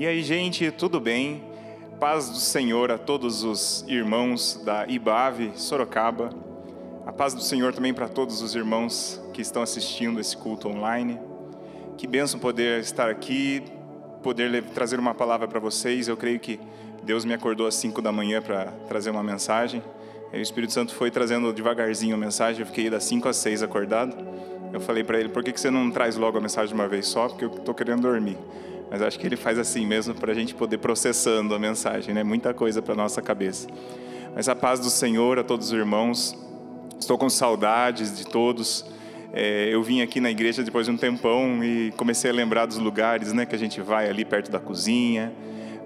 E aí, gente, tudo bem? Paz do Senhor a todos os irmãos da IBAVE Sorocaba. A paz do Senhor também para todos os irmãos que estão assistindo esse culto online. Que benção poder estar aqui, poder trazer uma palavra para vocês. Eu creio que Deus me acordou às 5 da manhã para trazer uma mensagem. E o Espírito Santo foi trazendo devagarzinho a mensagem. Eu fiquei das 5 às 6 acordado. Eu falei para ele: por que você não traz logo a mensagem de uma vez só? Porque eu estou querendo dormir. Mas acho que ele faz assim mesmo para a gente poder processando a mensagem, né? Muita coisa para nossa cabeça. Mas a paz do Senhor a todos os irmãos. Estou com saudades de todos. É, eu vim aqui na igreja depois de um tempão e comecei a lembrar dos lugares, né? Que a gente vai ali perto da cozinha,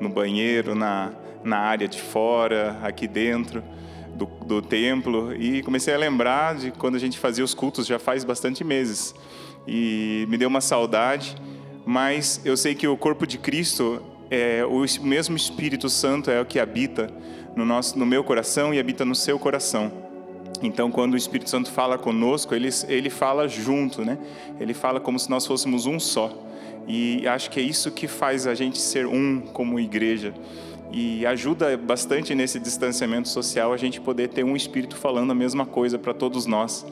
no banheiro, na, na área de fora, aqui dentro do, do templo. E comecei a lembrar de quando a gente fazia os cultos já faz bastante meses. E me deu uma saudade mas eu sei que o corpo de Cristo é o mesmo Espírito Santo é o que habita no nosso no meu coração e habita no seu coração. Então, quando o Espírito Santo fala conosco, ele, ele fala junto, né? Ele fala como se nós fôssemos um só. E acho que é isso que faz a gente ser um como igreja. E ajuda bastante nesse distanciamento social a gente poder ter um Espírito falando a mesma coisa para todos nós.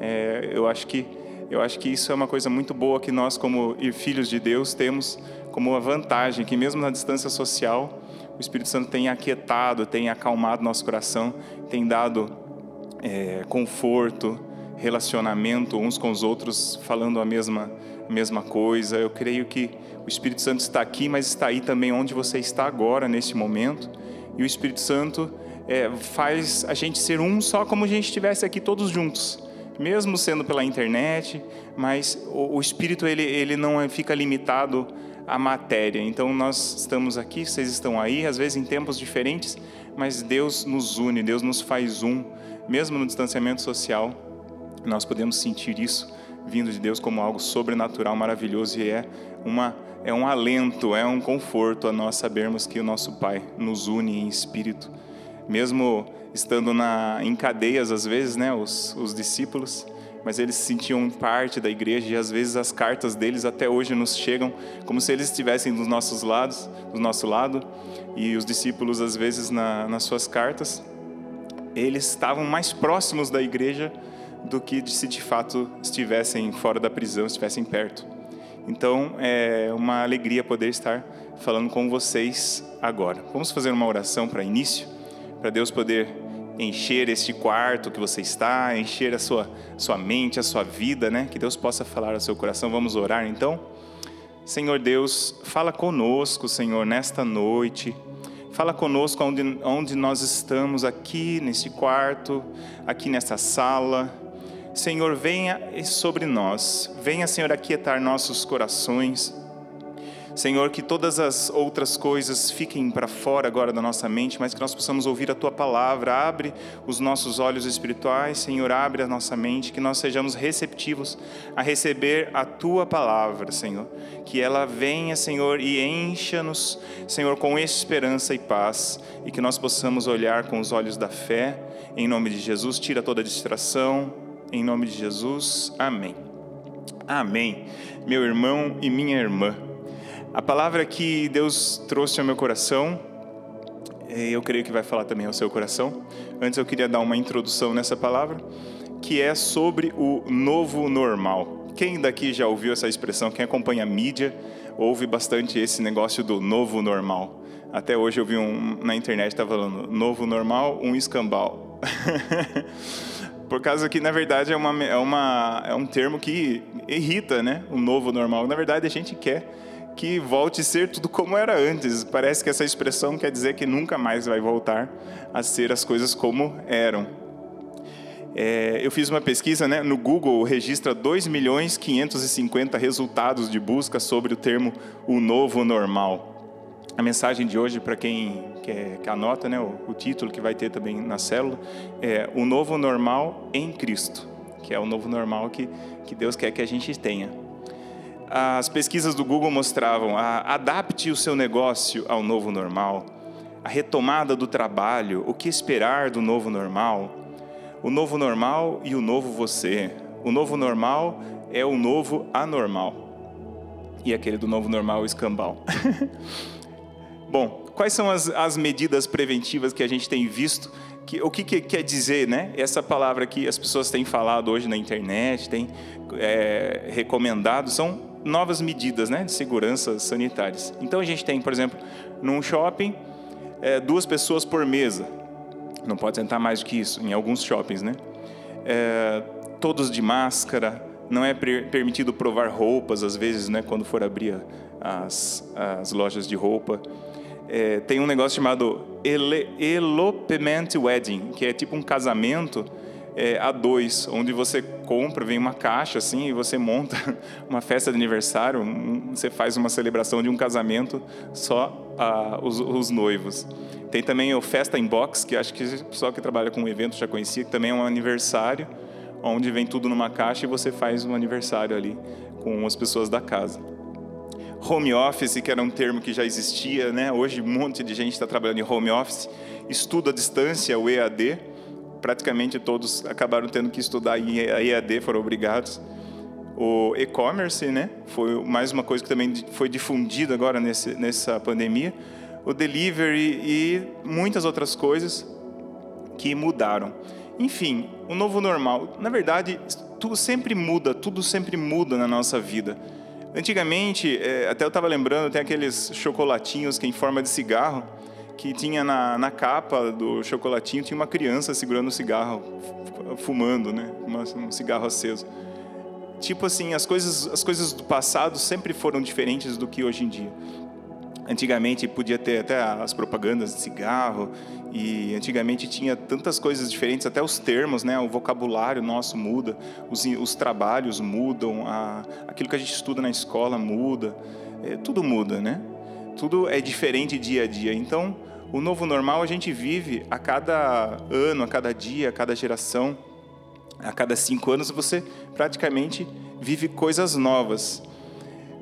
É, eu acho que eu acho que isso é uma coisa muito boa que nós, como filhos de Deus, temos como uma vantagem, que mesmo na distância social, o Espírito Santo tem aquietado, tem acalmado nosso coração, tem dado é, conforto, relacionamento uns com os outros, falando a mesma, a mesma coisa. Eu creio que o Espírito Santo está aqui, mas está aí também onde você está agora, neste momento. E o Espírito Santo é, faz a gente ser um só como a gente estivesse aqui todos juntos mesmo sendo pela internet, mas o, o espírito ele, ele não fica limitado à matéria. Então nós estamos aqui, vocês estão aí, às vezes em tempos diferentes, mas Deus nos une, Deus nos faz um, mesmo no distanciamento social. Nós podemos sentir isso vindo de Deus como algo sobrenatural, maravilhoso e é uma é um alento, é um conforto a nós sabermos que o nosso Pai nos une em espírito, mesmo estando na, em cadeias às vezes, né, os, os discípulos, mas eles se sentiam parte da igreja e às vezes as cartas deles até hoje nos chegam como se eles estivessem dos nossos lados, do nosso lado, e os discípulos às vezes na, nas suas cartas, eles estavam mais próximos da igreja do que se de fato estivessem fora da prisão, estivessem perto. Então é uma alegria poder estar falando com vocês agora. Vamos fazer uma oração para início, para Deus poder encher este quarto que você está, encher a sua, sua mente, a sua vida, né? Que Deus possa falar ao seu coração. Vamos orar então? Senhor Deus, fala conosco, Senhor, nesta noite. Fala conosco onde, onde nós estamos aqui neste quarto, aqui nesta sala. Senhor, venha sobre nós. Venha, Senhor, aquietar nossos corações. Senhor, que todas as outras coisas fiquem para fora agora da nossa mente, mas que nós possamos ouvir a tua palavra. Abre os nossos olhos espirituais, Senhor, abre a nossa mente, que nós sejamos receptivos a receber a tua palavra, Senhor. Que ela venha, Senhor, e encha-nos, Senhor, com esperança e paz, e que nós possamos olhar com os olhos da fé. Em nome de Jesus, tira toda distração. Em nome de Jesus, amém. Amém. Meu irmão e minha irmã. A palavra que Deus trouxe ao meu coração, eh, eu creio que vai falar também ao seu coração. Antes eu queria dar uma introdução nessa palavra, que é sobre o novo normal. Quem daqui já ouviu essa expressão? Quem acompanha a mídia ouve bastante esse negócio do novo normal. Até hoje eu vi um na internet está falando novo normal, um escambau. Por causa que na verdade é uma, é uma é um termo que irrita, né? O novo normal. Na verdade a gente quer que volte a ser tudo como era antes. Parece que essa expressão quer dizer que nunca mais vai voltar a ser as coisas como eram. É, eu fiz uma pesquisa né, no Google, registra 2 milhões 550 resultados de busca sobre o termo o novo normal. A mensagem de hoje, para quem quer, que anota né, o, o título que vai ter também na célula, é o novo normal em Cristo, que é o novo normal que, que Deus quer que a gente tenha as pesquisas do Google mostravam a, adapte o seu negócio ao novo normal, a retomada do trabalho, o que esperar do novo normal, o novo normal e o novo você. O novo normal é o novo anormal. E aquele do novo normal, o escambau. Bom, quais são as, as medidas preventivas que a gente tem visto? Que, o que, que, quer dizer, né? Essa palavra que as pessoas têm falado hoje na internet, têm é, recomendado, são novas medidas, né, de segurança sanitárias. Então a gente tem, por exemplo, num shopping, é, duas pessoas por mesa. Não pode sentar mais do que isso, em alguns shoppings, né? É, todos de máscara, não é permitido provar roupas, às vezes, né, quando for abrir as, as lojas de roupa. É, tem um negócio chamado ele, elopement wedding, que é tipo um casamento é, a dois, onde você compra, vem uma caixa assim e você monta uma festa de aniversário, você faz uma celebração de um casamento só ah, os, os, noivos. Tem também o Festa in Box, que acho que o pessoal que trabalha com evento já conhecia, que também é um aniversário, onde vem tudo numa caixa e você faz um aniversário ali com as pessoas da casa. Home office, que era um termo que já existia, né? Hoje um monte de gente está trabalhando em home office. Estudo à distância, o EAD. Praticamente todos acabaram tendo que estudar em EAD, foram obrigados. O e-commerce, né? Foi mais uma coisa que também foi difundida agora nesse, nessa pandemia. O delivery e muitas outras coisas que mudaram. Enfim, o novo normal. Na verdade, tudo sempre muda, tudo sempre muda na nossa vida. Antigamente, é, até eu estava lembrando, tem aqueles chocolatinhos que em forma de cigarro, que tinha na, na capa do chocolatinho, tinha uma criança segurando o cigarro, fumando, né? um cigarro aceso. Tipo assim, as coisas, as coisas do passado sempre foram diferentes do que hoje em dia. Antigamente podia ter até as propagandas de cigarro e antigamente tinha tantas coisas diferentes, até os termos, né? O vocabulário nosso muda, os, os trabalhos mudam, a, aquilo que a gente estuda na escola muda, é, tudo muda, né? Tudo é diferente dia a dia. Então, o novo normal a gente vive a cada ano, a cada dia, a cada geração, a cada cinco anos você praticamente vive coisas novas.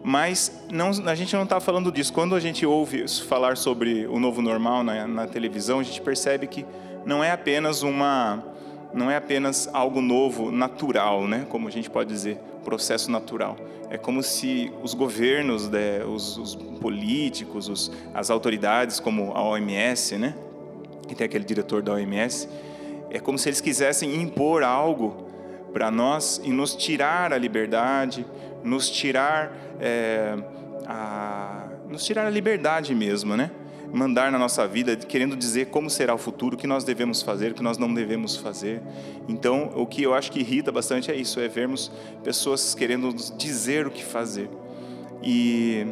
Mas não, a gente não está falando disso. Quando a gente ouve falar sobre o novo normal na, na, televisão, a gente percebe que não é apenas uma, não é apenas algo novo, natural, né? Como a gente pode dizer, processo natural. É como se os governos, né, os, os, políticos, os, as autoridades, como a OMS, né? Que tem aquele diretor da OMS, é como se eles quisessem impor algo para nós e nos tirar a liberdade, nos tirar é, a, nos tirar a liberdade mesmo, né? Mandar na nossa vida, querendo dizer como será o futuro, o que nós devemos fazer, o que nós não devemos fazer. Então, o que eu acho que irrita bastante é isso, é vermos pessoas querendo dizer o que fazer. E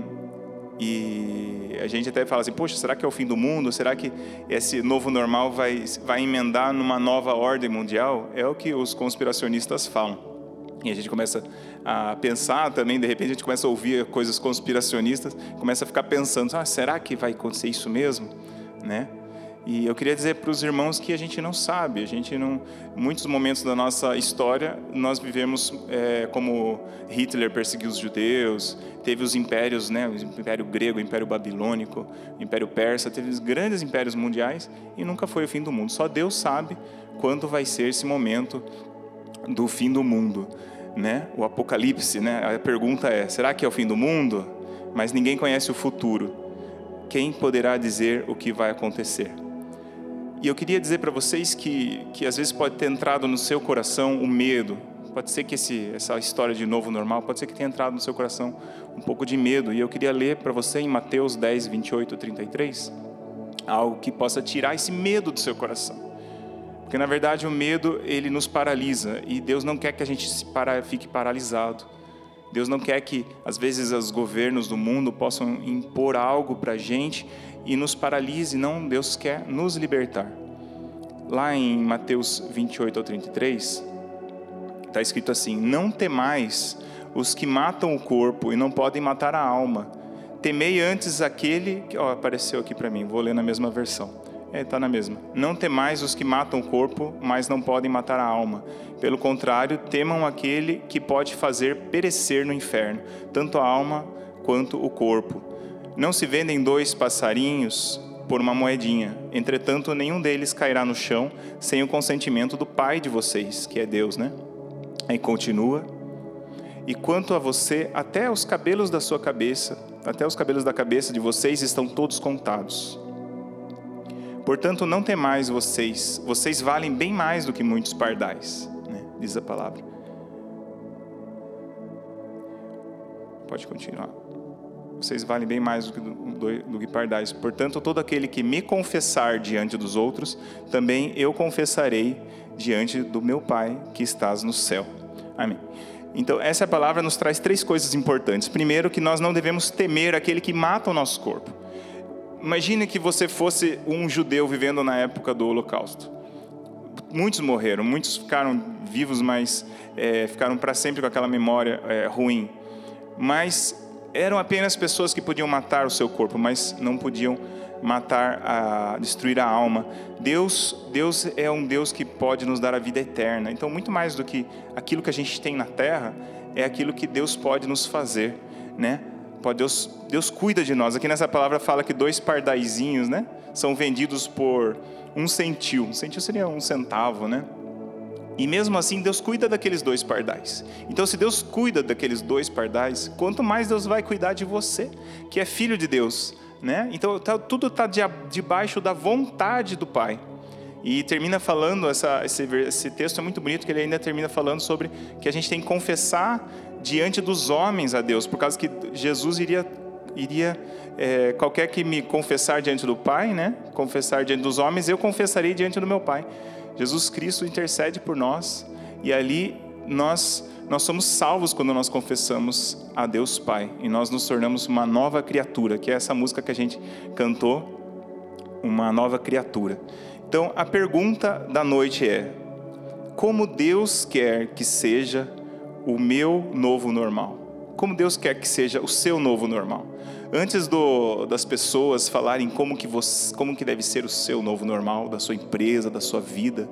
e a gente até fala assim, poxa, será que é o fim do mundo? Será que esse novo normal vai, vai emendar numa nova ordem mundial? É o que os conspiracionistas falam. E a gente começa a pensar também, de repente a gente começa a ouvir coisas conspiracionistas, começa a ficar pensando, ah, será que vai acontecer isso mesmo? Né? E eu queria dizer para os irmãos que a gente não sabe, a gente não, muitos momentos da nossa história nós vivemos é, como Hitler perseguiu os judeus, teve os impérios, né, o Império Grego, o Império Babilônico, o Império Persa, teve os grandes impérios mundiais e nunca foi o fim do mundo. Só Deus sabe quando vai ser esse momento do fim do mundo, né? O Apocalipse, né? A pergunta é: será que é o fim do mundo? Mas ninguém conhece o futuro. Quem poderá dizer o que vai acontecer? E eu queria dizer para vocês que, que às vezes pode ter entrado no seu coração o medo. Pode ser que esse, essa história de novo normal, pode ser que tenha entrado no seu coração um pouco de medo. E eu queria ler para você em Mateus 10, 28, 33, algo que possa tirar esse medo do seu coração. Porque na verdade o medo ele nos paralisa e Deus não quer que a gente para, fique paralisado. Deus não quer que às vezes os governos do mundo possam impor algo para a gente e nos paralise. Não, Deus quer nos libertar. Lá em Mateus 28 ao 33 está escrito assim: Não temais os que matam o corpo e não podem matar a alma. Temei antes aquele que ó, apareceu aqui para mim. Vou ler na mesma versão. É, está na mesma. Não temais os que matam o corpo, mas não podem matar a alma. Pelo contrário, temam aquele que pode fazer perecer no inferno, tanto a alma quanto o corpo. Não se vendem dois passarinhos por uma moedinha. Entretanto, nenhum deles cairá no chão sem o consentimento do Pai de vocês, que é Deus, né? Aí continua. E quanto a você, até os cabelos da sua cabeça até os cabelos da cabeça de vocês estão todos contados. Portanto, não temais vocês, vocês valem bem mais do que muitos pardais, né? diz a palavra. Pode continuar. Vocês valem bem mais do que, do, do que pardais. Portanto, todo aquele que me confessar diante dos outros, também eu confessarei diante do meu Pai que estás no céu. Amém. Então, essa palavra nos traz três coisas importantes. Primeiro, que nós não devemos temer aquele que mata o nosso corpo. Imagine que você fosse um judeu vivendo na época do Holocausto. Muitos morreram, muitos ficaram vivos, mas é, ficaram para sempre com aquela memória é, ruim. Mas eram apenas pessoas que podiam matar o seu corpo, mas não podiam matar, a, destruir a alma. Deus, Deus é um Deus que pode nos dar a vida eterna. Então, muito mais do que aquilo que a gente tem na terra, é aquilo que Deus pode nos fazer, né? Deus, Deus cuida de nós. Aqui nessa palavra fala que dois pardaizinhos, né, são vendidos por um centil. Um centil seria um centavo, né? E mesmo assim, Deus cuida daqueles dois pardais. Então, se Deus cuida daqueles dois pardais, quanto mais Deus vai cuidar de você, que é filho de Deus, né? Então tá, tudo está de, debaixo da vontade do Pai. E termina falando, essa, esse, esse texto é muito bonito, que ele ainda termina falando sobre que a gente tem que confessar diante dos homens a Deus, por causa que Jesus iria, iria é, qualquer que me confessar diante do Pai, né? confessar diante dos homens, eu confessarei diante do meu Pai. Jesus Cristo intercede por nós e ali nós nós somos salvos quando nós confessamos a Deus Pai e nós nos tornamos uma nova criatura, que é essa música que a gente cantou, uma nova criatura. Então, a pergunta da noite é: como Deus quer que seja o meu novo normal? Como Deus quer que seja o seu novo normal? Antes do, das pessoas falarem como que, você, como que deve ser o seu novo normal, da sua empresa, da sua vida,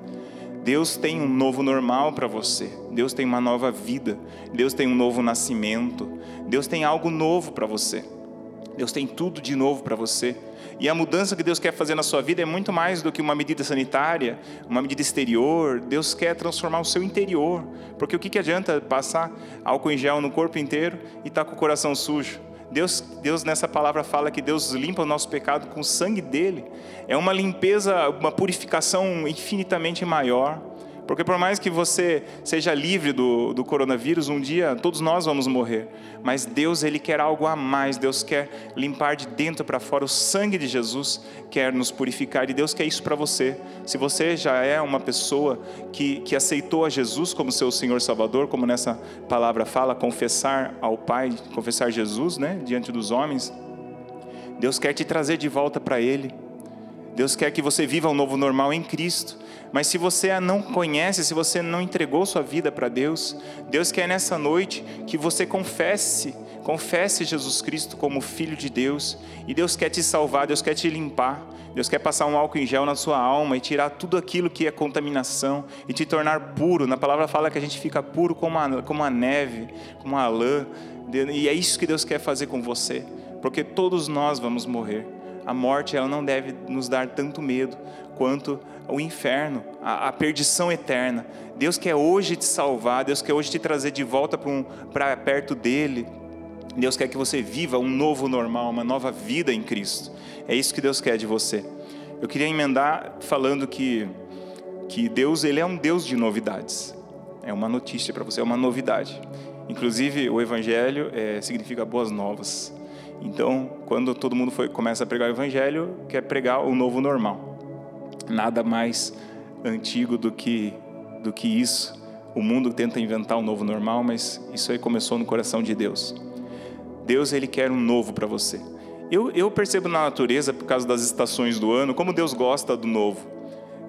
Deus tem um novo normal para você. Deus tem uma nova vida. Deus tem um novo nascimento. Deus tem algo novo para você. Deus tem tudo de novo para você. E a mudança que Deus quer fazer na sua vida é muito mais do que uma medida sanitária, uma medida exterior. Deus quer transformar o seu interior. Porque o que, que adianta passar álcool em gel no corpo inteiro e estar tá com o coração sujo? Deus, Deus nessa palavra fala que Deus limpa o nosso pecado com o sangue dele. É uma limpeza, uma purificação infinitamente maior. Porque por mais que você seja livre do, do coronavírus, um dia todos nós vamos morrer. Mas Deus, Ele quer algo a mais. Deus quer limpar de dentro para fora. O sangue de Jesus quer nos purificar. E Deus quer isso para você. Se você já é uma pessoa que, que aceitou a Jesus como seu Senhor Salvador, como nessa palavra fala, confessar ao Pai, confessar Jesus, né, diante dos homens. Deus quer te trazer de volta para Ele. Deus quer que você viva um novo normal em Cristo. Mas se você não conhece, se você não entregou sua vida para Deus, Deus quer nessa noite que você confesse, confesse Jesus Cristo como Filho de Deus, e Deus quer te salvar, Deus quer te limpar, Deus quer passar um álcool em gel na sua alma e tirar tudo aquilo que é contaminação e te tornar puro. Na palavra fala que a gente fica puro como a, como a neve, como a lã, e é isso que Deus quer fazer com você, porque todos nós vamos morrer. A morte ela não deve nos dar tanto medo quanto o inferno, a, a, perdição eterna. Deus quer hoje te salvar, Deus quer hoje te trazer de volta para um, perto dele. Deus quer que você viva um novo normal, uma nova vida em Cristo. É isso que Deus quer de você. Eu queria emendar falando que, que Deus ele é um Deus de novidades. É uma notícia para você, é uma novidade. Inclusive, o Evangelho é, significa boas novas. Então, quando todo mundo foi, começa a pregar o Evangelho, quer pregar o novo normal nada mais antigo do que, do que isso. O mundo tenta inventar um novo normal, mas isso aí começou no coração de Deus. Deus ele quer um novo para você. Eu, eu percebo na natureza, por causa das estações do ano, como Deus gosta do novo.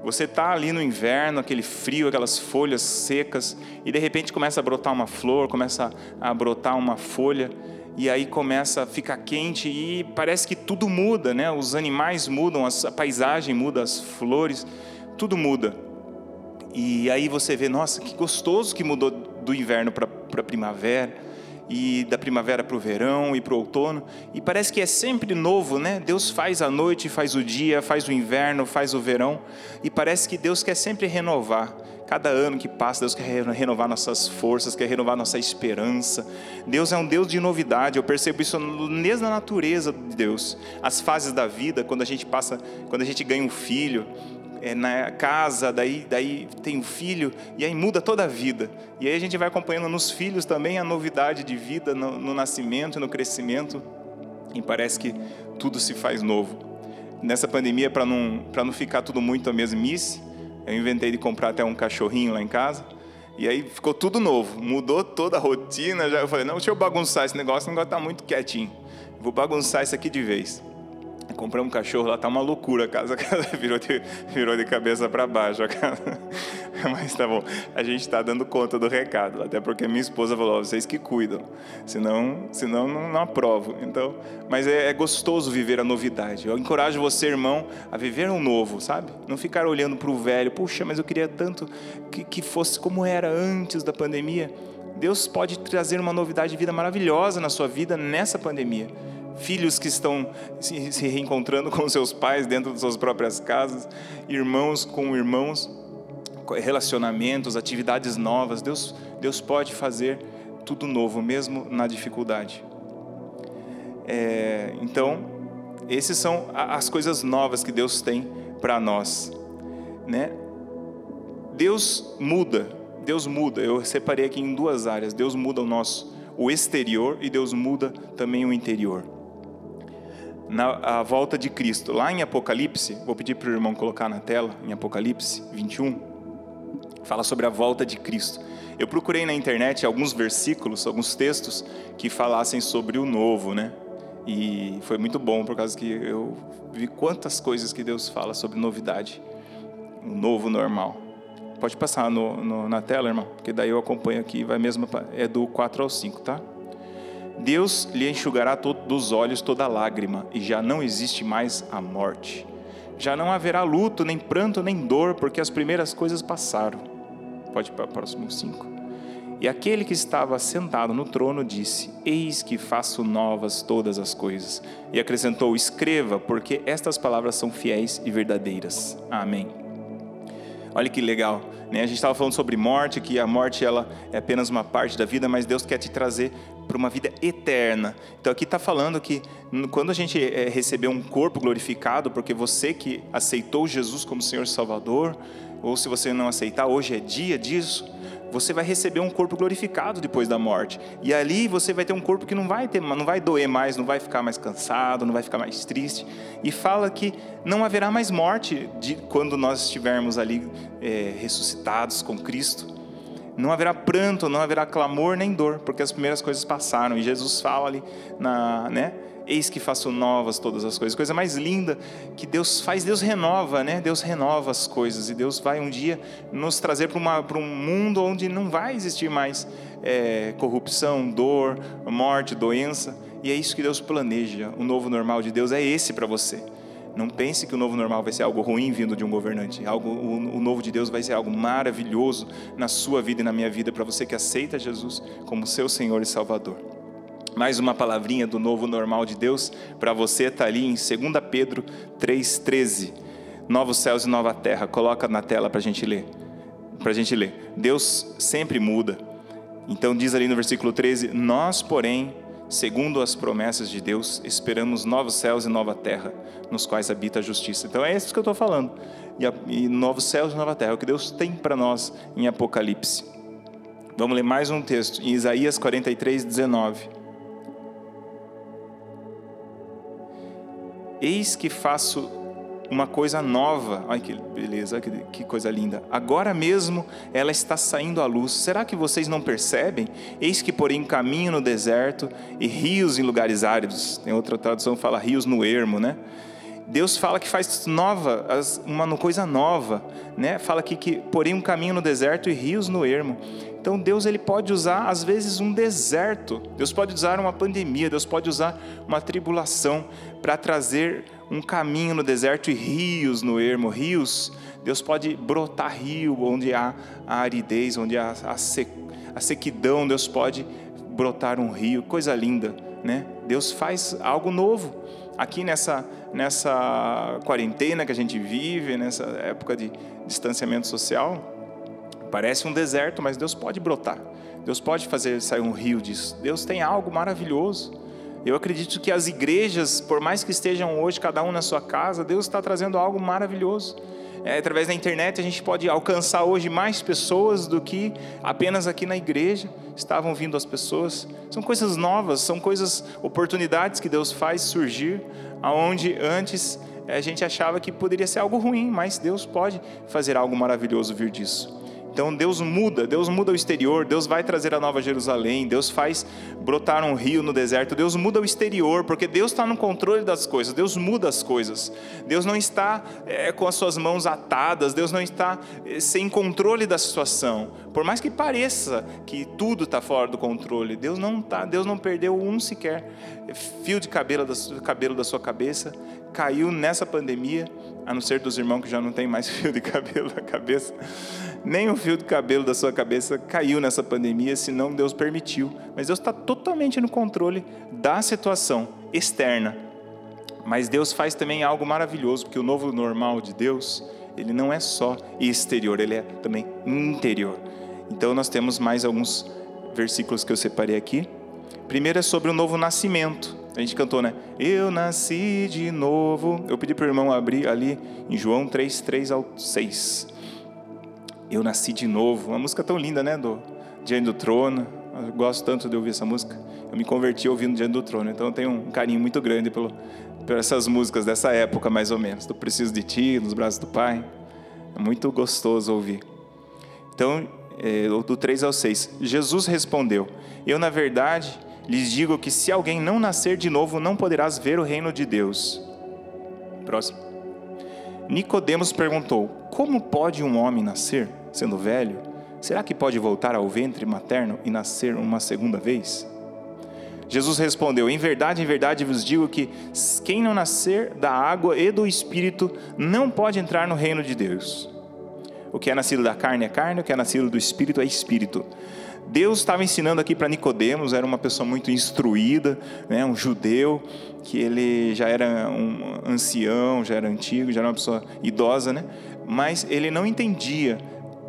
Você está ali no inverno, aquele frio, aquelas folhas secas, e de repente começa a brotar uma flor, começa a brotar uma folha, e aí começa a ficar quente e parece que tudo muda, né? Os animais mudam, a paisagem muda, as flores, tudo muda. E aí você vê, nossa, que gostoso que mudou do inverno para a primavera. e da primavera para o verão e para o outono, e parece que é sempre novo, né? Deus faz a noite, faz o dia, faz o inverno, faz o verão, e parece que Deus quer sempre renovar. Cada ano que passa, Deus quer renovar nossas forças, quer renovar nossa esperança. Deus é um Deus de novidade. Eu percebo isso mesmo na natureza de Deus. As fases da vida, quando a gente passa, quando a gente ganha um filho, é, na casa, daí, daí tem um filho, e aí muda toda a vida. E aí a gente vai acompanhando nos filhos também a novidade de vida, no, no nascimento, no crescimento, e parece que tudo se faz novo. Nessa pandemia, para não, não ficar tudo muito a mesmice, eu inventei de comprar até um cachorrinho lá em casa, e aí ficou tudo novo, mudou toda a rotina. Já eu falei, não, deixa eu bagunçar esse negócio, o negócio está muito quietinho. Vou bagunçar isso aqui de vez. Compramos um cachorro lá, tá uma loucura a casa, a casa virou, de, virou de cabeça para baixo. Mas tá bom, a gente está dando conta do recado, até porque minha esposa falou: vocês que cuidam, senão, senão não, não aprovo. Então, mas é, é, gostoso viver a novidade. Eu encorajo você, irmão, a viver um novo, sabe? Não ficar olhando para o velho, puxa, mas eu queria tanto que, que fosse como era antes da pandemia. Deus pode trazer uma novidade de vida maravilhosa na sua vida nessa pandemia filhos que estão se reencontrando com seus pais dentro de suas próprias casas, irmãos com irmãos, relacionamentos, atividades novas. Deus, Deus pode fazer tudo novo, mesmo na dificuldade. É, então, essas são as coisas novas que Deus tem para nós, né? Deus muda, Deus muda. Eu separei aqui em duas áreas. Deus muda o nosso o exterior e Deus muda também o interior na volta de Cristo. Lá em Apocalipse, vou pedir para o irmão colocar na tela, em Apocalipse 21, fala sobre a volta de Cristo. Eu procurei na internet alguns versículos, alguns textos que falassem sobre o novo, né? E foi muito bom, por causa que eu vi quantas coisas que Deus fala sobre novidade, o novo normal. Pode passar no, no, na tela, irmão, porque daí eu acompanho aqui, vai mesmo, é do 4 ao 5, tá? Deus lhe enxugará dos olhos toda lágrima, e já não existe mais a morte. Já não haverá luto, nem pranto, nem dor, porque as primeiras coisas passaram. Pode ir para o próximo 5. E aquele que estava sentado no trono disse: Eis que faço novas todas as coisas. E acrescentou: Escreva, porque estas palavras são fiéis e verdadeiras. Amém. Olha que legal. Né? A gente estava falando sobre morte, que a morte ela é apenas uma parte da vida, mas Deus quer te trazer para uma vida eterna. Então aqui está falando que quando a gente é, recebeu um corpo glorificado, porque você que aceitou Jesus como Senhor Salvador, ou se você não aceitar, hoje é dia disso, você vai receber um corpo glorificado depois da morte. E ali você vai ter um corpo que não vai ter, não vai doer mais, não vai ficar mais cansado, não vai ficar mais triste. E fala que não haverá mais morte de quando nós estivermos ali é, ressuscitados com Cristo. Não haverá pranto, não haverá clamor nem dor, porque as primeiras coisas passaram. E Jesus fala ali, na, né? Eis que faço novas todas as coisas. Coisa mais linda que Deus faz, Deus renova, né? Deus renova as coisas. E Deus vai um dia nos trazer para um mundo onde não vai existir mais é, corrupção, dor, morte, doença. E é isso que Deus planeja. O novo normal de Deus é esse para você. Não pense que o novo normal vai ser algo ruim vindo de um governante. Algo, o, o novo de Deus vai ser algo maravilhoso na sua vida e na minha vida para você que aceita Jesus como seu Senhor e Salvador. Mais uma palavrinha do novo normal de Deus para você está ali em 2 Pedro 3,13. Novos céus e nova terra. Coloca na tela para a gente ler. Para gente ler. Deus sempre muda. Então diz ali no versículo 13: Nós, porém, segundo as promessas de Deus, esperamos novos céus e nova terra, nos quais habita a justiça. Então é isso que eu estou falando. E, e novos céus e nova terra, é o que Deus tem para nós em Apocalipse. Vamos ler mais um texto, em Isaías 43, 19. Eis que faço uma coisa nova. Ai que beleza, que, que coisa linda. Agora mesmo ela está saindo à luz. Será que vocês não percebem? Eis que porém caminho no deserto e rios em lugares áridos. Tem outra tradução que fala rios no ermo, né? Deus fala que faz nova, uma coisa nova, né? Fala aqui que porém um caminho no deserto e rios no ermo. Então Deus ele pode usar às vezes um deserto. Deus pode usar uma pandemia, Deus pode usar uma tribulação para trazer um caminho no deserto e rios no ermo, rios. Deus pode brotar rio onde há a aridez, onde há a sequidão, Deus pode brotar um rio, coisa linda, né? Deus faz algo novo aqui nessa nessa quarentena que a gente vive, nessa época de distanciamento social. Parece um deserto, mas Deus pode brotar. Deus pode fazer sair um rio disso. Deus tem algo maravilhoso. Eu acredito que as igrejas, por mais que estejam hoje cada um na sua casa, Deus está trazendo algo maravilhoso. É, através da internet a gente pode alcançar hoje mais pessoas do que apenas aqui na igreja estavam vindo as pessoas. São coisas novas, são coisas, oportunidades que Deus faz surgir, aonde antes a gente achava que poderia ser algo ruim, mas Deus pode fazer algo maravilhoso vir disso. Então Deus muda, Deus muda o exterior, Deus vai trazer a nova Jerusalém, Deus faz brotar um rio no deserto, Deus muda o exterior, porque Deus está no controle das coisas, Deus muda as coisas. Deus não está é, com as suas mãos atadas, Deus não está é, sem controle da situação. Por mais que pareça que tudo está fora do controle, Deus não está, Deus não perdeu um sequer fio de cabelo da, cabelo da sua cabeça, caiu nessa pandemia, a não ser dos irmãos que já não tem mais fio de cabelo na cabeça nem um fio de cabelo da sua cabeça caiu nessa pandemia, senão Deus permitiu. Mas Deus está totalmente no controle da situação externa. Mas Deus faz também algo maravilhoso, porque o novo normal de Deus, ele não é só exterior, ele é também interior. Então nós temos mais alguns versículos que eu separei aqui. Primeiro é sobre o novo nascimento. A gente cantou, né? Eu nasci de novo. Eu pedi para o irmão abrir ali em João 3, 3 ao 6. Eu Nasci de Novo. Uma música tão linda, né? Do Diante do Trono. Eu gosto tanto de ouvir essa música. Eu me converti ouvindo Diante do Trono. Então eu tenho um carinho muito grande pelo, por essas músicas dessa época, mais ou menos. Do Preciso de Ti, Nos Braços do Pai. É muito gostoso ouvir. Então, é, do 3 ao 6. Jesus respondeu: Eu, na verdade, lhes digo que se alguém não nascer de novo, não poderás ver o reino de Deus. Próximo. Nicodemos perguntou: Como pode um homem nascer? sendo velho, será que pode voltar ao ventre materno e nascer uma segunda vez? Jesus respondeu: Em verdade, em verdade vos digo que quem não nascer da água e do espírito não pode entrar no reino de Deus. O que é nascido da carne é carne, o que é nascido do espírito é espírito. Deus estava ensinando aqui para Nicodemos, era uma pessoa muito instruída, né, um judeu, que ele já era um ancião, já era antigo, já era uma pessoa idosa, né? Mas ele não entendia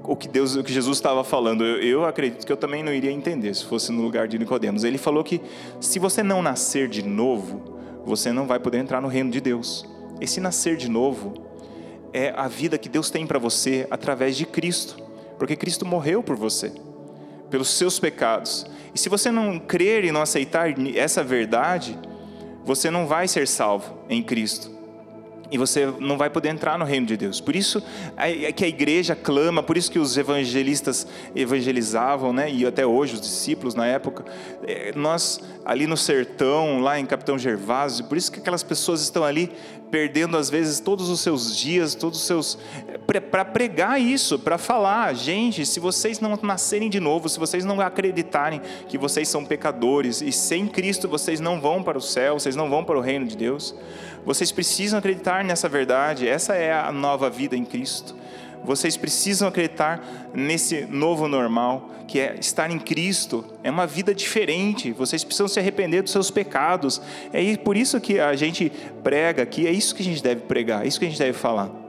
o que Deus, o que Jesus estava falando. Eu, eu, acredito que eu também não iria entender se fosse no lugar de Nicodemos. Ele falou que se você não nascer de novo, você não vai poder entrar no reino de Deus. Esse nascer de novo é a vida que Deus tem para você através de Cristo, porque Cristo morreu por você, pelos seus pecados. E se você não crer e não aceitar essa verdade, você não vai ser salvo em Cristo e você não vai poder entrar no reino de Deus. Por isso é que a igreja clama, por isso que os evangelistas evangelizavam, né? E até hoje os discípulos na época, é, nós ali no sertão, lá em Capitão Gervásio, por isso que aquelas pessoas estão ali perdendo às vezes todos os seus dias, todos os seus é, para pregar isso, para falar, gente, se vocês não nascerem de novo, se vocês não acreditarem que vocês são pecadores e sem Cristo vocês não vão para o céu, vocês não vão para o reino de Deus, vocês precisam acreditar nessa verdade, essa é a nova vida em Cristo. Vocês precisam acreditar nesse novo normal, que é estar em Cristo. É uma vida diferente. Vocês precisam se arrepender dos seus pecados. É por isso que a gente prega aqui, é isso que a gente deve pregar, é isso que a gente deve falar.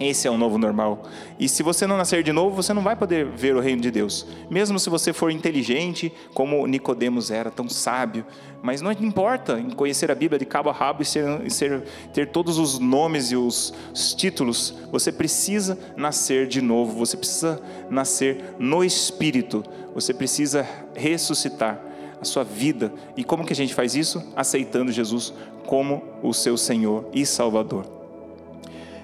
Esse é o novo normal. E se você não nascer de novo, você não vai poder ver o reino de Deus. Mesmo se você for inteligente, como Nicodemos era, tão sábio. Mas não importa em conhecer a Bíblia de cabo a rabo e, ser, ser, ter todos os nomes e os, os títulos. Você precisa nascer de novo. Você precisa nascer no Espírito. Você precisa ressuscitar a sua vida. E como que a gente faz isso? Aceitando Jesus como o seu Senhor e Salvador.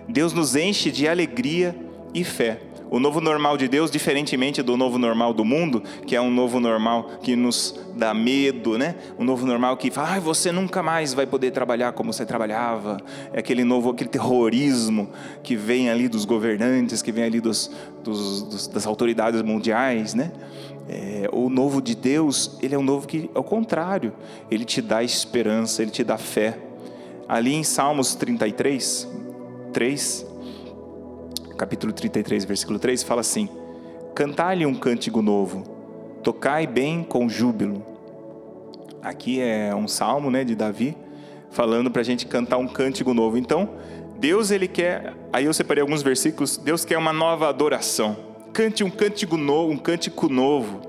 Deus nos enche de alegria e fé. O novo normal de Deus, diferentemente do novo normal do mundo, que é um novo normal que nos dá medo, né? Um novo normal que fala, ah, você nunca mais vai poder trabalhar como você trabalhava. É aquele novo, aquele terrorismo que vem ali dos governantes, que vem ali dos, dos, dos das autoridades mundiais, né? É, o novo de Deus, ele é um novo que, ao contrário, ele te dá esperança, ele te dá fé. Ali em Salmos 33, 3, capítulo 33, versículo 3, fala assim: Cantai-lhe um cântico novo, tocai bem com júbilo, Aqui é um salmo, né, de Davi, falando para a gente cantar um cântico novo. Então, Deus ele quer, aí eu separei alguns versículos. Deus quer uma nova adoração. Cante um cântico novo, um cântico novo.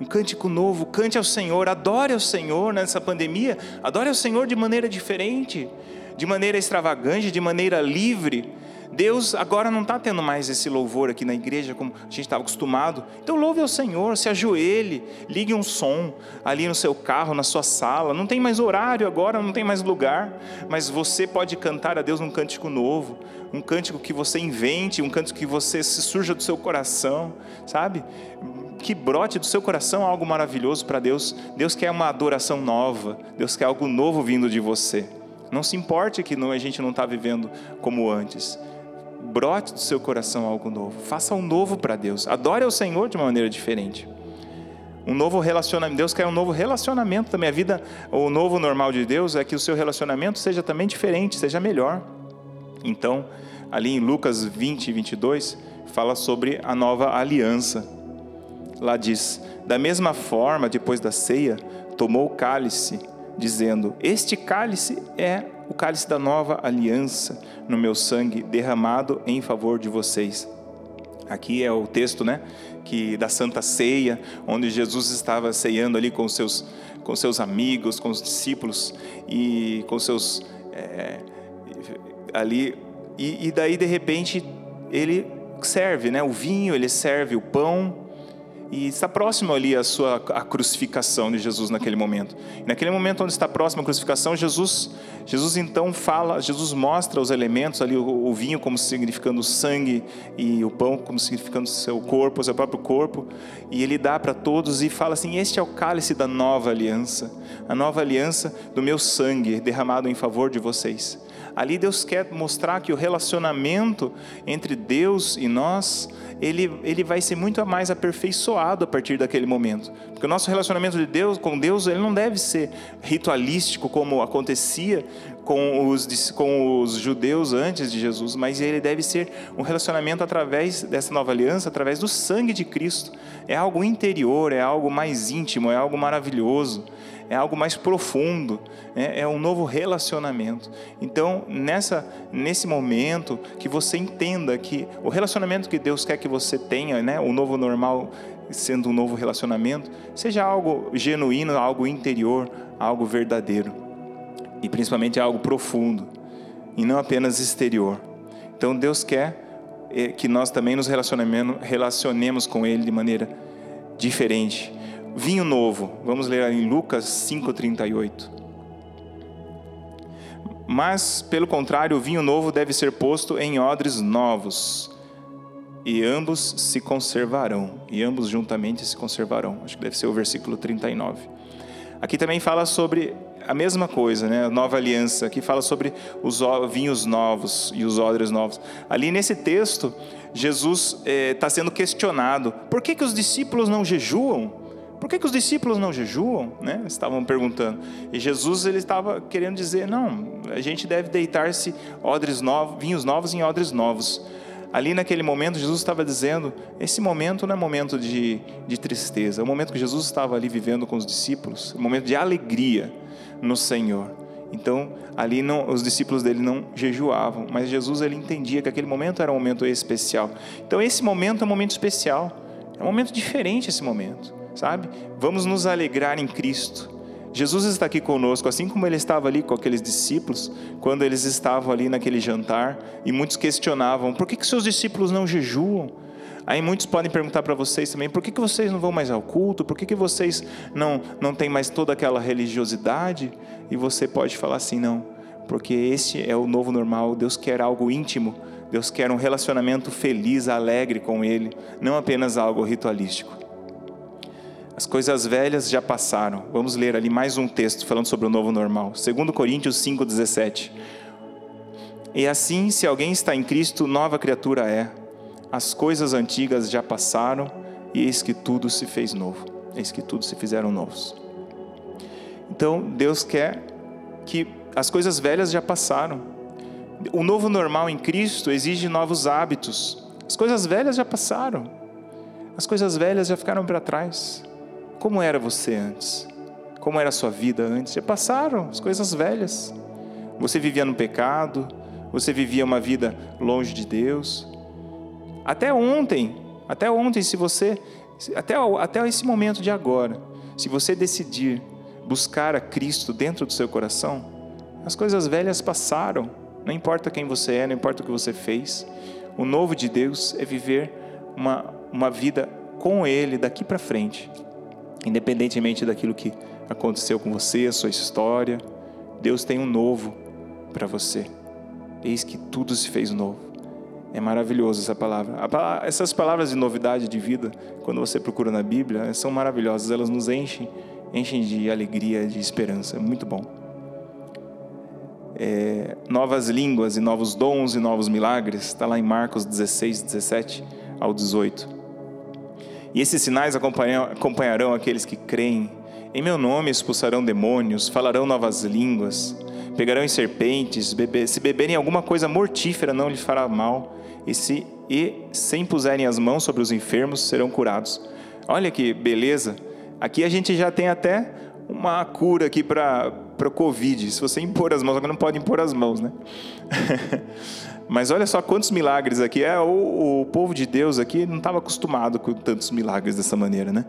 Um cântico novo, cante ao Senhor, adore ao Senhor nessa pandemia, adore ao Senhor de maneira diferente, de maneira extravagante, de maneira livre, Deus agora não está tendo mais esse louvor aqui na igreja como a gente estava acostumado. Então louve ao Senhor, se ajoelhe, ligue um som ali no seu carro, na sua sala. Não tem mais horário agora, não tem mais lugar, mas você pode cantar a Deus um cântico novo, um cântico que você invente, um cântico que você se surja do seu coração, sabe? Que brote do seu coração algo maravilhoso para Deus. Deus quer uma adoração nova, Deus quer algo novo vindo de você. Não se importe que a gente não está vivendo como antes brote do seu coração algo novo. Faça um novo para Deus. Adore ao Senhor de uma maneira diferente. Um novo relacionamento. Deus quer um novo relacionamento também. A vida, o novo normal de Deus é que o seu relacionamento seja também diferente, seja melhor. Então, ali em Lucas 20, 22, fala sobre a nova aliança. Lá diz: Da mesma forma, depois da ceia, tomou o cálice, dizendo: Este cálice é o cálice da nova aliança no meu sangue derramado em favor de vocês. Aqui é o texto, né, que da Santa Ceia, onde Jesus estava ceando ali com seus com seus amigos, com os discípulos e com seus é, ali e, e daí de repente ele serve, né, o vinho, ele serve o pão e está próximo ali a sua a crucificação de Jesus naquele momento. E naquele momento onde está próximo a crucificação, Jesus, Jesus então fala, Jesus mostra os elementos ali, o, o vinho como significando o sangue e o pão como significando seu corpo, seu próprio corpo, e ele dá para todos e fala assim: "Este é o cálice da nova aliança, a nova aliança do meu sangue derramado em favor de vocês." Ali Deus quer mostrar que o relacionamento entre Deus e nós ele, ele vai ser muito mais aperfeiçoado a partir daquele momento. Porque o nosso relacionamento de Deus com Deus ele não deve ser ritualístico como acontecia com os, com os judeus antes de Jesus, mas ele deve ser um relacionamento através dessa nova aliança, através do sangue de Cristo. É algo interior, é algo mais íntimo, é algo maravilhoso é algo mais profundo, né? é um novo relacionamento. Então, nessa, nesse momento, que você entenda que o relacionamento que Deus quer que você tenha, né? o novo normal sendo um novo relacionamento, seja algo genuíno, algo interior, algo verdadeiro. E principalmente algo profundo, e não apenas exterior. Então, Deus quer eh, que nós também nos relacionemos com Ele de maneira diferente vinho novo. Vamos ler em Lucas 5:38. Mas, pelo contrário, o vinho novo deve ser posto em odres novos, e ambos se conservarão, e ambos juntamente se conservarão. Acho que deve ser o versículo 39. Aqui também fala sobre a mesma coisa, né? A nova aliança, que fala sobre os vinhos novos e os odres novos. Ali nesse texto, Jesus está eh, é, sendo questionado: por que, que os discípulos não jejuam? Por que, que os discípulos não jejuam? Né? Estavam perguntando. E Jesus ele estava querendo dizer: não, a gente deve deitar-se odres novos, vinhos novos em odres novos. Ali naquele momento, Jesus estava dizendo: esse momento não é momento de, de tristeza, é o momento que Jesus estava ali vivendo com os discípulos, é um momento de alegria no Senhor. Então, ali não, os discípulos dele não jejuavam, mas Jesus ele entendia que aquele momento era um momento especial. Então, esse momento é um momento especial, é um momento diferente esse momento sabe? Vamos nos alegrar em Cristo. Jesus está aqui conosco, assim como ele estava ali com aqueles discípulos, quando eles estavam ali naquele jantar, e muitos questionavam: por que, que seus discípulos não jejuam? Aí muitos podem perguntar para vocês também: por que, que vocês não vão mais ao culto? Por que, que vocês não, não têm mais toda aquela religiosidade? E você pode falar assim: não, porque esse é o novo normal. Deus quer algo íntimo, Deus quer um relacionamento feliz, alegre com Ele, não apenas algo ritualístico. As coisas velhas já passaram. Vamos ler ali mais um texto falando sobre o novo normal. 2 Coríntios 5,17. E assim, se alguém está em Cristo, nova criatura é. As coisas antigas já passaram, e eis que tudo se fez novo. Eis que tudo se fizeram novos. Então, Deus quer que as coisas velhas já passaram. O novo normal em Cristo exige novos hábitos. As coisas velhas já passaram. As coisas velhas já ficaram para trás. Como era você antes? como era a sua vida antes. Já passaram as coisas velhas. Você vivia no pecado, você vivia uma vida longe de Deus. Até ontem, até ontem, se você, até, até esse momento de agora, se você decidir buscar a Cristo dentro do seu coração, as coisas velhas passaram. Não importa quem você é, não importa o que você fez. O novo de Deus é viver uma, uma vida com Ele daqui para frente, independentemente daquilo que aconteceu com você, a sua história. Deus tem um novo para você. Eis que tudo se fez novo. É maravilhoso essa palavra. Essas palavras de novidade de vida, quando você procura na Bíblia, são maravilhosas. Elas nos enchem, enchem de alegria, de esperança. É muito bom. É, novas línguas e novos dons e novos milagres, está lá em Marcos 16, 17 ao 18. E esses sinais acompanharão aqueles que creem. Em meu nome expulsarão demônios, falarão novas línguas pegarão em serpentes, se beberem alguma coisa mortífera não lhes fará mal, e se e sem puserem as mãos sobre os enfermos serão curados. Olha que beleza! Aqui a gente já tem até uma cura aqui para o Covid. Se você impor as mãos, agora não pode impor as mãos, né? Mas olha só quantos milagres aqui. É, o, o povo de Deus aqui não estava acostumado com tantos milagres dessa maneira, né?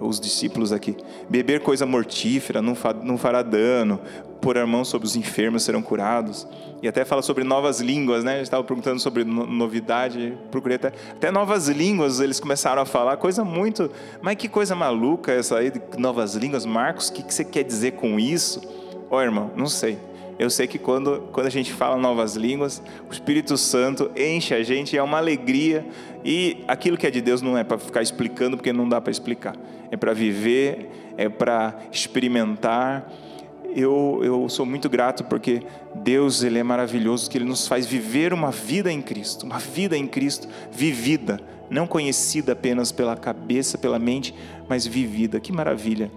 os discípulos aqui. Beber coisa mortífera não, fa, não fará dano, pôr a mão sobre os enfermos serão curados. E até fala sobre novas línguas, né? A gente estava perguntando sobre novidade, procurei até, até novas línguas eles começaram a falar, coisa muito. Mas que coisa maluca essa aí de novas línguas, Marcos, o que, que você quer dizer com isso? Ó oh, irmão, não sei. Eu sei que quando, quando a gente fala novas línguas, o Espírito Santo enche a gente, é uma alegria. E aquilo que é de Deus não é para ficar explicando, porque não dá para explicar. É para viver, é para experimentar. Eu, eu sou muito grato porque Deus ele é maravilhoso, que Ele nos faz viver uma vida em Cristo, uma vida em Cristo vivida, não conhecida apenas pela cabeça, pela mente, mas vivida. Que maravilha!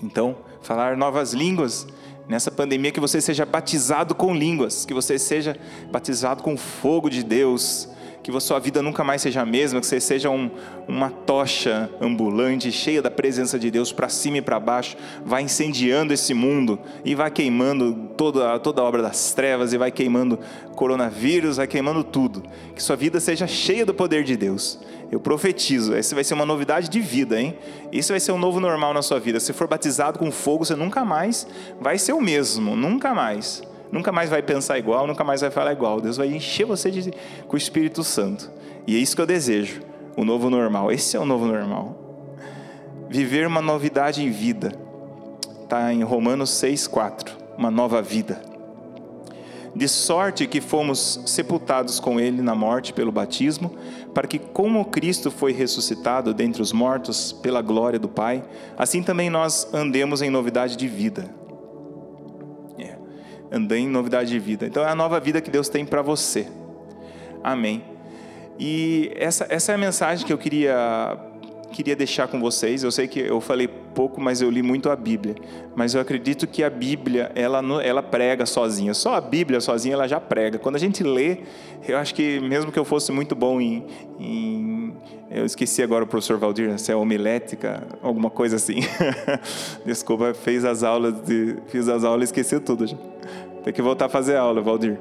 Então, falar novas línguas nessa pandemia, que você seja batizado com línguas, que você seja batizado com fogo de Deus, que a sua vida nunca mais seja a mesma, que você seja um, uma tocha ambulante, cheia da presença de Deus, para cima e para baixo, vai incendiando esse mundo e vai queimando toda, toda a obra das trevas, e vai queimando coronavírus, vai queimando tudo. Que sua vida seja cheia do poder de Deus. Eu profetizo, essa vai ser uma novidade de vida, hein? Isso vai ser um novo normal na sua vida. Se for batizado com fogo, você nunca mais vai ser o mesmo, nunca mais. Nunca mais vai pensar igual, nunca mais vai falar igual. Deus vai encher você de, com o Espírito Santo. E é isso que eu desejo, o novo normal. Esse é o novo normal. Viver uma novidade em vida. Está em Romanos 6,4. Uma nova vida de sorte que fomos sepultados com ele na morte pelo batismo, para que, como Cristo foi ressuscitado dentre os mortos pela glória do Pai, assim também nós andemos em novidade de vida. É, andei em novidade de vida. Então é a nova vida que Deus tem para você. Amém. E essa, essa é a mensagem que eu queria queria deixar com vocês. Eu sei que eu falei pouco, mas eu li muito a Bíblia. Mas eu acredito que a Bíblia, ela, ela prega sozinha. Só a Bíblia sozinha, ela já prega. Quando a gente lê, eu acho que mesmo que eu fosse muito bom em... em eu esqueci agora o professor Valdir, se é homilética, alguma coisa assim. Desculpa, fez as aulas, de, fiz as aulas e esqueci tudo já. Tem que voltar a fazer aula, Valdir.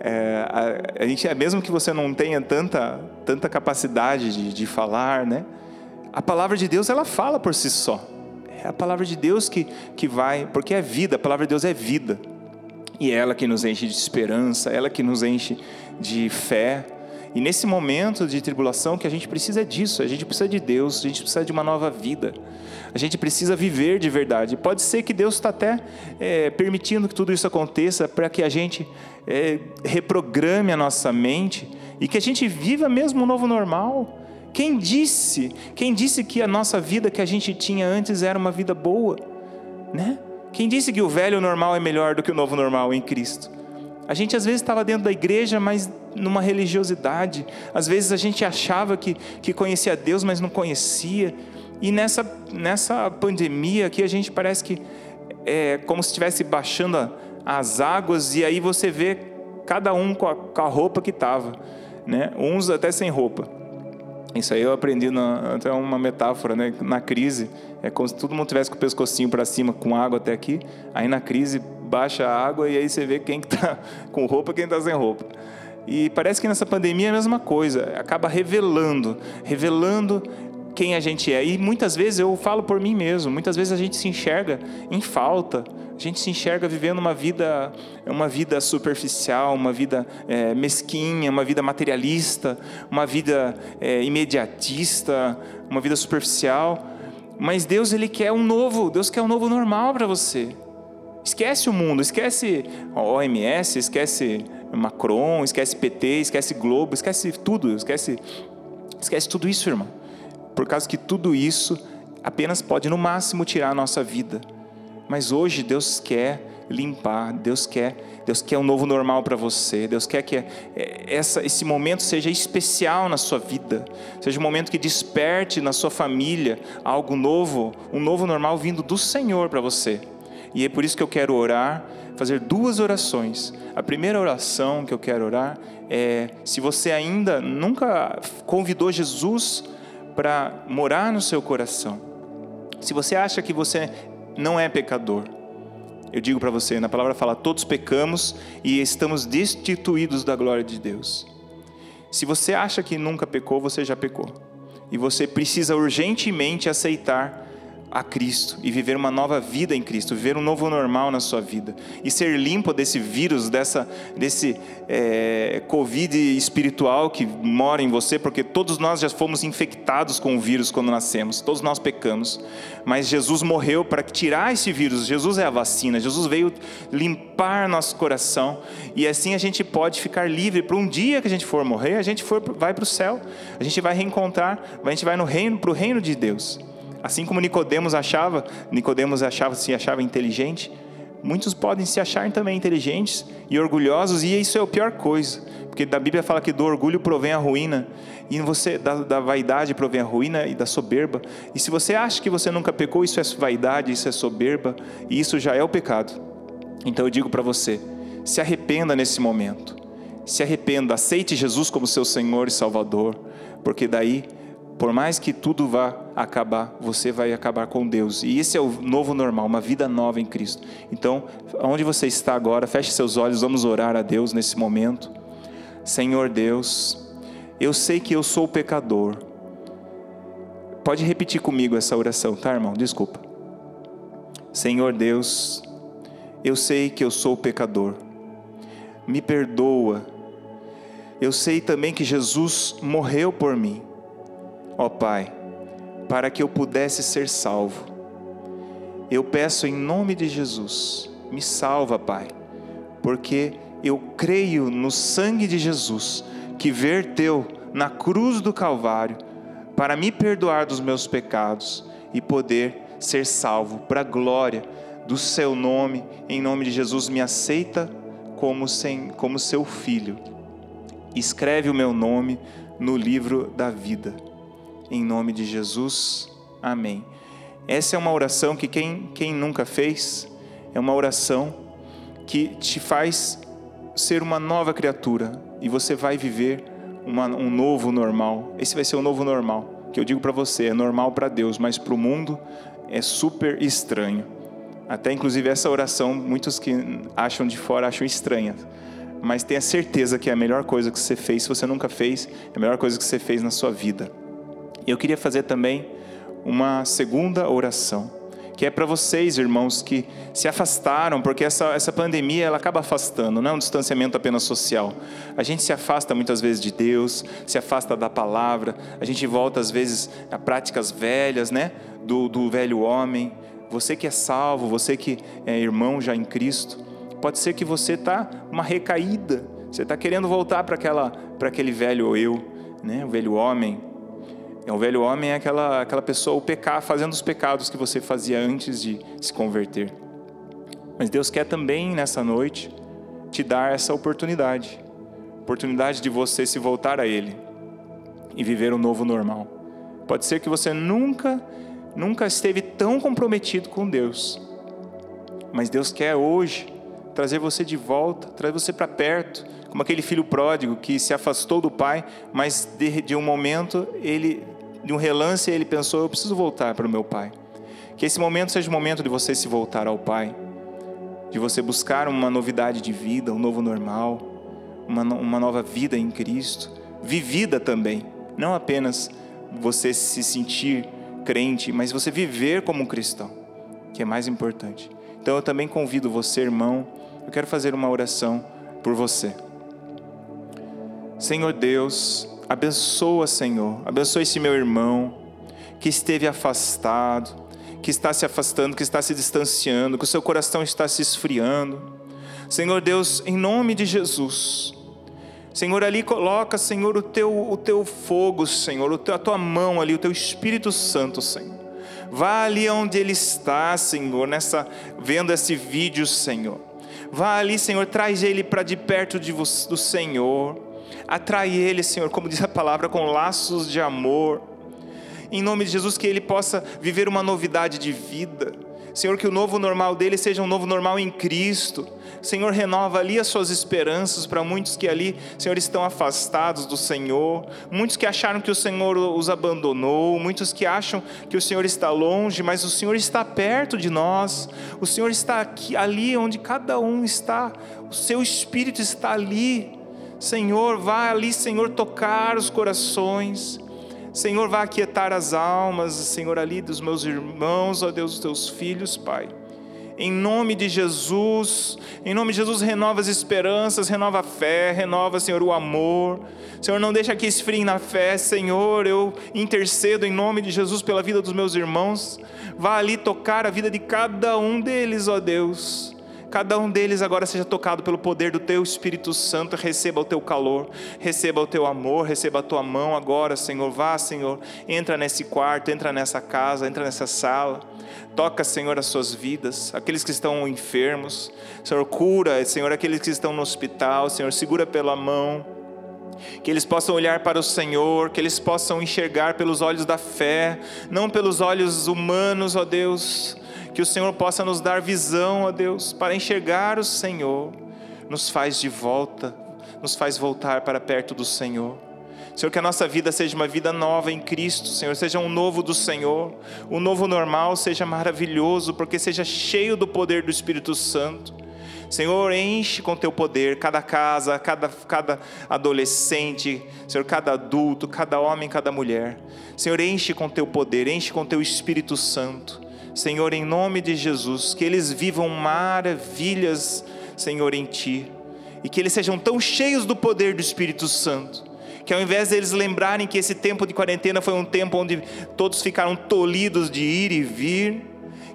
É, a, a, gente, mesmo que você não tenha tanta, tanta capacidade de, de falar, né? A palavra de Deus ela fala por si só. É a palavra de Deus que, que vai, porque é vida, a palavra de Deus é vida. E é ela que nos enche de esperança, ela que nos enche de fé. E nesse momento de tribulação que a gente precisa disso, a gente precisa de Deus, a gente precisa de uma nova vida. A gente precisa viver de verdade. Pode ser que Deus está até é, permitindo que tudo isso aconteça para que a gente é, reprograme a nossa mente e que a gente viva mesmo um novo normal quem disse? Quem disse que a nossa vida que a gente tinha antes era uma vida boa, né? Quem disse que o velho normal é melhor do que o novo normal em Cristo? A gente às vezes estava dentro da igreja, mas numa religiosidade. Às vezes a gente achava que, que conhecia Deus, mas não conhecia. E nessa, nessa pandemia aqui, a gente parece que é como se estivesse baixando as águas, e aí você vê cada um com a, com a roupa que estava, né? uns até sem roupa. Isso aí eu aprendi na, até uma metáfora, né? Na crise, é como se todo mundo tivesse com o pescocinho para cima, com água até aqui. Aí na crise baixa a água e aí você vê quem está com roupa, quem está sem roupa. E parece que nessa pandemia é a mesma coisa, acaba revelando, revelando quem a gente é. E muitas vezes eu falo por mim mesmo, muitas vezes a gente se enxerga em falta, a gente se enxerga vivendo uma vida, uma vida superficial, uma vida é, mesquinha, uma vida materialista, uma vida é, imediatista, uma vida superficial. Mas Deus ele quer um novo, Deus quer um novo normal para você. Esquece o mundo, esquece OMS, esquece Macron, esquece PT, esquece Globo, esquece tudo, esquece, esquece tudo isso, irmão. Por causa que tudo isso apenas pode no máximo tirar a nossa vida. Mas hoje Deus quer limpar, Deus quer, Deus quer um novo normal para você. Deus quer que é, essa, esse momento seja especial na sua vida, seja um momento que desperte na sua família algo novo, um novo normal vindo do Senhor para você. E é por isso que eu quero orar, fazer duas orações. A primeira oração que eu quero orar é se você ainda nunca convidou Jesus para morar no seu coração. Se você acha que você não é pecador. Eu digo para você, na palavra fala: todos pecamos e estamos destituídos da glória de Deus. Se você acha que nunca pecou, você já pecou. E você precisa urgentemente aceitar a Cristo e viver uma nova vida em Cristo, viver um novo normal na sua vida e ser limpo desse vírus, dessa, desse é, Covid espiritual que mora em você, porque todos nós já fomos infectados com o vírus quando nascemos, todos nós pecamos, mas Jesus morreu para tirar esse vírus. Jesus é a vacina, Jesus veio limpar nosso coração e assim a gente pode ficar livre para um dia que a gente for morrer, a gente for, vai para o céu, a gente vai reencontrar, a gente vai no reino, para o reino de Deus. Assim como Nicodemos achava, Nicodemos achava se achava inteligente, muitos podem se achar também inteligentes e orgulhosos e isso é a pior coisa, porque da Bíblia fala que do orgulho provém a ruína e você da, da vaidade provém a ruína e da soberba. E se você acha que você nunca pecou, isso é vaidade, isso é soberba e isso já é o pecado. Então eu digo para você, se arrependa nesse momento. Se arrependa, aceite Jesus como seu Senhor e Salvador, porque daí por mais que tudo vá acabar, você vai acabar com Deus. E esse é o novo normal, uma vida nova em Cristo. Então, onde você está agora, feche seus olhos, vamos orar a Deus nesse momento. Senhor Deus, eu sei que eu sou pecador. Pode repetir comigo essa oração, tá, irmão? Desculpa. Senhor Deus, eu sei que eu sou pecador. Me perdoa. Eu sei também que Jesus morreu por mim ó Pai, para que eu pudesse ser salvo. Eu peço em nome de Jesus, me salva, Pai, porque eu creio no sangue de Jesus que verteu na cruz do Calvário para me perdoar dos meus pecados e poder ser salvo para a glória do seu nome. Em nome de Jesus, me aceita como, sem, como seu filho. Escreve o meu nome no livro da vida em nome de Jesus. Amém. Essa é uma oração que quem, quem nunca fez, é uma oração que te faz ser uma nova criatura e você vai viver uma, um novo normal. Esse vai ser o novo normal, que eu digo para você, é normal para Deus, mas para o mundo é super estranho. Até inclusive essa oração, muitos que acham de fora acham estranha. Mas tenha certeza que é a melhor coisa que você fez. Se você nunca fez, é a melhor coisa que você fez na sua vida. Eu queria fazer também uma segunda oração, que é para vocês, irmãos, que se afastaram, porque essa, essa pandemia ela acaba afastando, não é um distanciamento apenas social. A gente se afasta muitas vezes de Deus, se afasta da palavra, a gente volta às vezes a práticas velhas, né? Do, do velho homem. Você que é salvo, você que é irmão já em Cristo, pode ser que você está uma recaída, você está querendo voltar para aquela para aquele velho eu, né? O velho homem, o velho homem é aquela, aquela pessoa, o pecar, fazendo os pecados que você fazia antes de se converter. Mas Deus quer também, nessa noite, te dar essa oportunidade oportunidade de você se voltar a Ele e viver um novo normal. Pode ser que você nunca, nunca esteve tão comprometido com Deus, mas Deus quer hoje trazer você de volta, trazer você para perto, como aquele filho pródigo que se afastou do pai, mas de, de um momento ele, de um relance, ele pensou: eu preciso voltar para o meu pai. Que esse momento seja o momento de você se voltar ao pai, de você buscar uma novidade de vida, um novo normal, uma, uma nova vida em Cristo, vivida também, não apenas você se sentir crente, mas você viver como um cristão, que é mais importante. Então eu também convido você, irmão, eu quero fazer uma oração por você. Senhor Deus, abençoa, Senhor, abençoa esse meu irmão que esteve afastado, que está se afastando, que está se distanciando, que o seu coração está se esfriando. Senhor Deus, em nome de Jesus, Senhor, ali coloca, Senhor, o teu, o teu fogo, Senhor, a tua mão ali, o teu Espírito Santo, Senhor. Vá ali onde ele está, Senhor, nessa vendo esse vídeo, Senhor. Vá ali, Senhor, traz ele para de perto de do Senhor. Atrai ele, Senhor, como diz a palavra, com laços de amor. Em nome de Jesus, que ele possa viver uma novidade de vida. Senhor, que o novo normal dele seja um novo normal em Cristo. Senhor, renova ali as suas esperanças para muitos que ali, Senhor, estão afastados do Senhor, muitos que acharam que o Senhor os abandonou, muitos que acham que o Senhor está longe, mas o Senhor está perto de nós, o Senhor está aqui, ali onde cada um está, o seu Espírito está ali. Senhor, vá ali, Senhor, tocar os corações. Senhor, vá aquietar as almas, Senhor, ali dos meus irmãos, ó Deus, dos teus filhos, Pai. Em nome de Jesus, em nome de Jesus, renova as esperanças, renova a fé, renova, Senhor, o amor. Senhor, não deixa que esfriem na fé, Senhor. Eu intercedo em nome de Jesus pela vida dos meus irmãos. Vá ali tocar a vida de cada um deles, ó Deus. Cada um deles agora seja tocado pelo poder do Teu Espírito Santo, receba o Teu calor, receba o Teu amor, receba a Tua mão agora, Senhor. Vá, Senhor, entra nesse quarto, entra nessa casa, entra nessa sala. Toca, Senhor, as suas vidas, aqueles que estão enfermos. Senhor, cura, Senhor, aqueles que estão no hospital. Senhor, segura pela mão. Que eles possam olhar para o Senhor, que eles possam enxergar pelos olhos da fé, não pelos olhos humanos, ó Deus. Que o Senhor possa nos dar visão, ó Deus, para enxergar o Senhor. Nos faz de volta, nos faz voltar para perto do Senhor. Senhor, que a nossa vida seja uma vida nova em Cristo, Senhor, seja um novo do Senhor, o novo normal seja maravilhoso, porque seja cheio do poder do Espírito Santo. Senhor, enche com teu poder cada casa, cada, cada adolescente, Senhor, cada adulto, cada homem, cada mulher. Senhor, enche com teu poder, enche com teu Espírito Santo. Senhor, em nome de Jesus, que eles vivam maravilhas, Senhor, em Ti, e que eles sejam tão cheios do poder do Espírito Santo que ao invés deles lembrarem que esse tempo de quarentena foi um tempo onde todos ficaram tolhidos de ir e vir,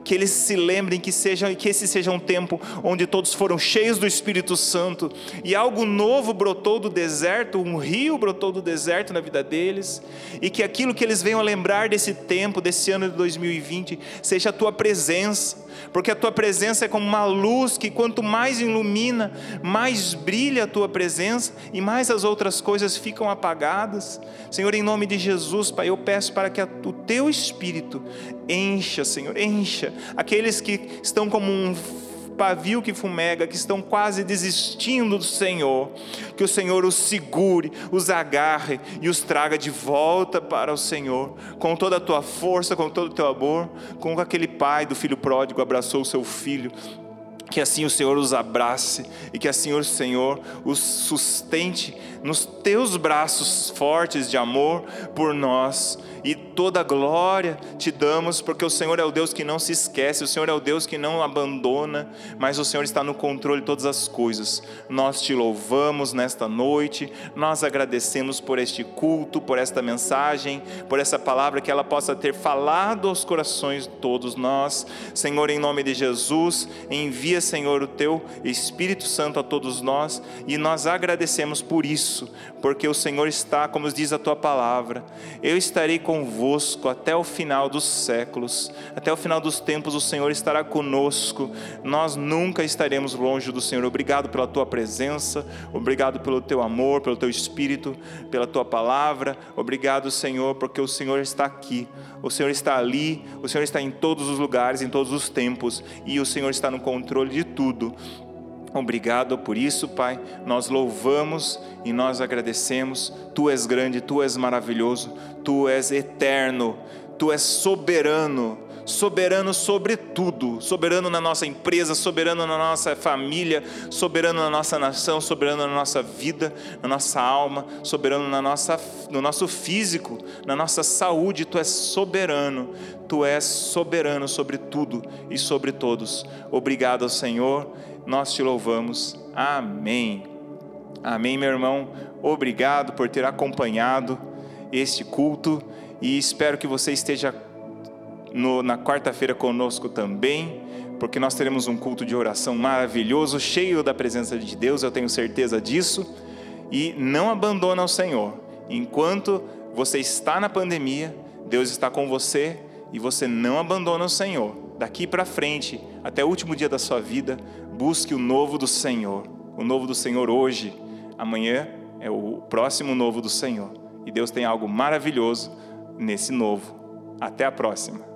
que eles se lembrem que, seja, que esse seja um tempo onde todos foram cheios do Espírito Santo e algo novo brotou do deserto, um rio brotou do deserto na vida deles, e que aquilo que eles venham a lembrar desse tempo, desse ano de 2020, seja a tua presença, porque a tua presença é como uma luz que quanto mais ilumina, mais brilha a tua presença e mais as outras coisas ficam apagadas. Senhor, em nome de Jesus, Pai, eu peço para que o teu espírito encha, Senhor, encha aqueles que estão como um pavio que fumega, que estão quase desistindo do Senhor, que o Senhor os segure, os agarre e os traga de volta para o Senhor, com toda a tua força, com todo o teu amor, como aquele pai do filho pródigo abraçou o seu filho que assim o Senhor os abrace e que assim o Senhor os sustente nos teus braços fortes de amor por nós e toda glória te damos, porque o Senhor é o Deus que não se esquece, o Senhor é o Deus que não abandona, mas o Senhor está no controle de todas as coisas. Nós te louvamos nesta noite, nós agradecemos por este culto, por esta mensagem, por essa palavra que ela possa ter falado aos corações de todos nós. Senhor, em nome de Jesus, envia, Senhor, o teu Espírito Santo a todos nós e nós agradecemos por isso, porque o Senhor está, como diz a tua palavra, eu estarei com convosco até o final dos séculos, até o final dos tempos o Senhor estará conosco, nós nunca estaremos longe do Senhor. Obrigado pela tua presença, obrigado pelo teu amor, pelo teu espírito, pela tua palavra, obrigado, Senhor, porque o Senhor está aqui, o Senhor está ali, o Senhor está em todos os lugares, em todos os tempos, e o Senhor está no controle de tudo. Obrigado por isso, Pai. Nós louvamos e nós agradecemos. Tu és grande, tu és maravilhoso, tu és eterno, tu és soberano soberano sobre tudo, soberano na nossa empresa, soberano na nossa família, soberano na nossa nação, soberano na nossa vida, na nossa alma, soberano na nossa, no nosso físico, na nossa saúde. Tu és soberano, tu és soberano sobre tudo e sobre todos. Obrigado, Senhor, nós te louvamos. Amém. Amém, meu irmão. Obrigado por ter acompanhado este culto e espero que você esteja no, na quarta-feira conosco também, porque nós teremos um culto de oração maravilhoso, cheio da presença de Deus, eu tenho certeza disso. E não abandona o Senhor. Enquanto você está na pandemia, Deus está com você e você não abandona o Senhor. Daqui para frente, até o último dia da sua vida, busque o novo do Senhor. O novo do Senhor hoje, amanhã é o próximo novo do Senhor. E Deus tem algo maravilhoso nesse novo. Até a próxima.